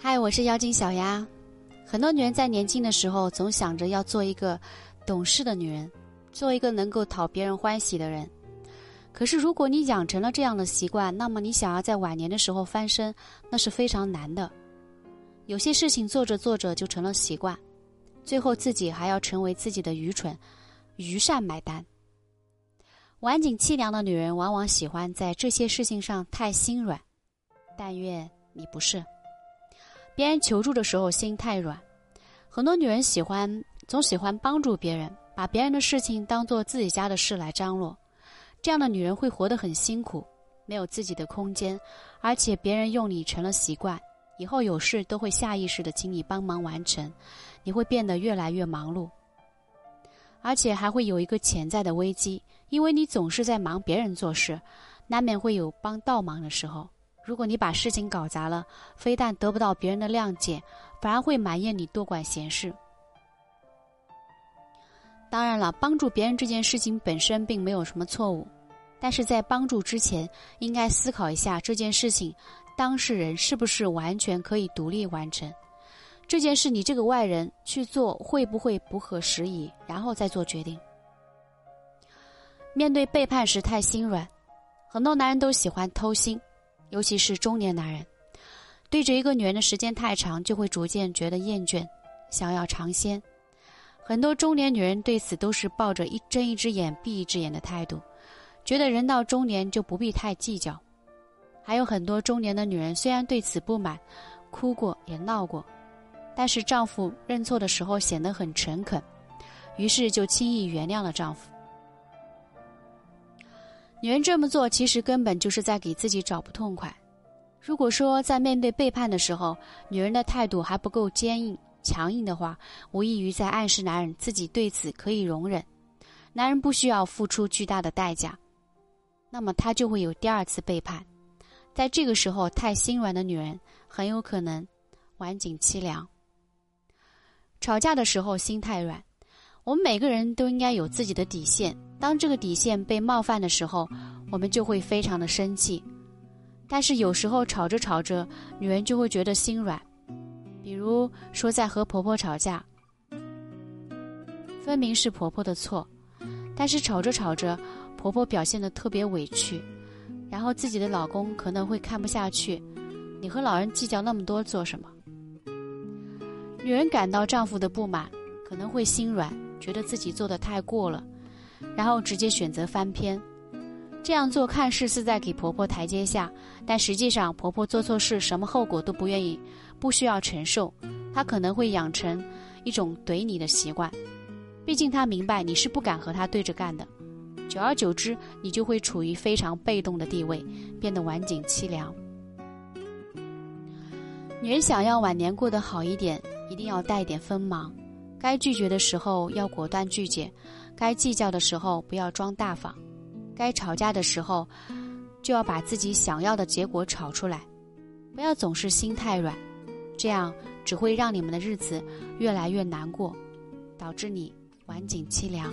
嗨，我是妖精小丫。很多女人在年轻的时候总想着要做一个懂事的女人，做一个能够讨别人欢喜的人。可是，如果你养成了这样的习惯，那么你想要在晚年的时候翻身，那是非常难的。有些事情做着做着就成了习惯，最后自己还要成为自己的愚蠢、愚善买单。晚景凄凉的女人往往喜欢在这些事情上太心软，但愿你不是。别人求助的时候心太软，很多女人喜欢总喜欢帮助别人，把别人的事情当做自己家的事来张罗。这样的女人会活得很辛苦，没有自己的空间，而且别人用你成了习惯，以后有事都会下意识的请你帮忙完成，你会变得越来越忙碌，而且还会有一个潜在的危机，因为你总是在忙别人做事，难免会有帮倒忙的时候。如果你把事情搞砸了，非但得不到别人的谅解，反而会埋怨你多管闲事。当然了，帮助别人这件事情本身并没有什么错误，但是在帮助之前，应该思考一下这件事情当事人是不是完全可以独立完成这件事，你这个外人去做会不会不合时宜，然后再做决定。面对背叛时太心软，很多男人都喜欢偷腥。尤其是中年男人，对着一个女人的时间太长，就会逐渐觉得厌倦，想要尝鲜。很多中年女人对此都是抱着一睁一只眼闭一只眼的态度，觉得人到中年就不必太计较。还有很多中年的女人虽然对此不满，哭过也闹过，但是丈夫认错的时候显得很诚恳，于是就轻易原谅了丈夫。女人这么做，其实根本就是在给自己找不痛快。如果说在面对背叛的时候，女人的态度还不够坚硬、强硬的话，无异于在暗示男人自己对此可以容忍，男人不需要付出巨大的代价，那么他就会有第二次背叛。在这个时候，太心软的女人很有可能晚景凄凉。吵架的时候心太软。我们每个人都应该有自己的底线，当这个底线被冒犯的时候，我们就会非常的生气。但是有时候吵着吵着，女人就会觉得心软。比如说在和婆婆吵架，分明是婆婆的错，但是吵着吵着，婆婆表现的特别委屈，然后自己的老公可能会看不下去，你和老人计较那么多做什么？女人感到丈夫的不满，可能会心软。觉得自己做的太过了，然后直接选择翻篇。这样做看似是在给婆婆台阶下，但实际上婆婆做错事，什么后果都不愿意，不需要承受。她可能会养成一种怼你的习惯，毕竟她明白你是不敢和她对着干的。久而久之，你就会处于非常被动的地位，变得晚景凄凉。女人想要晚年过得好一点，一定要带点锋芒。该拒绝的时候要果断拒绝，该计较的时候不要装大方，该吵架的时候就要把自己想要的结果吵出来，不要总是心太软，这样只会让你们的日子越来越难过，导致你晚景凄凉。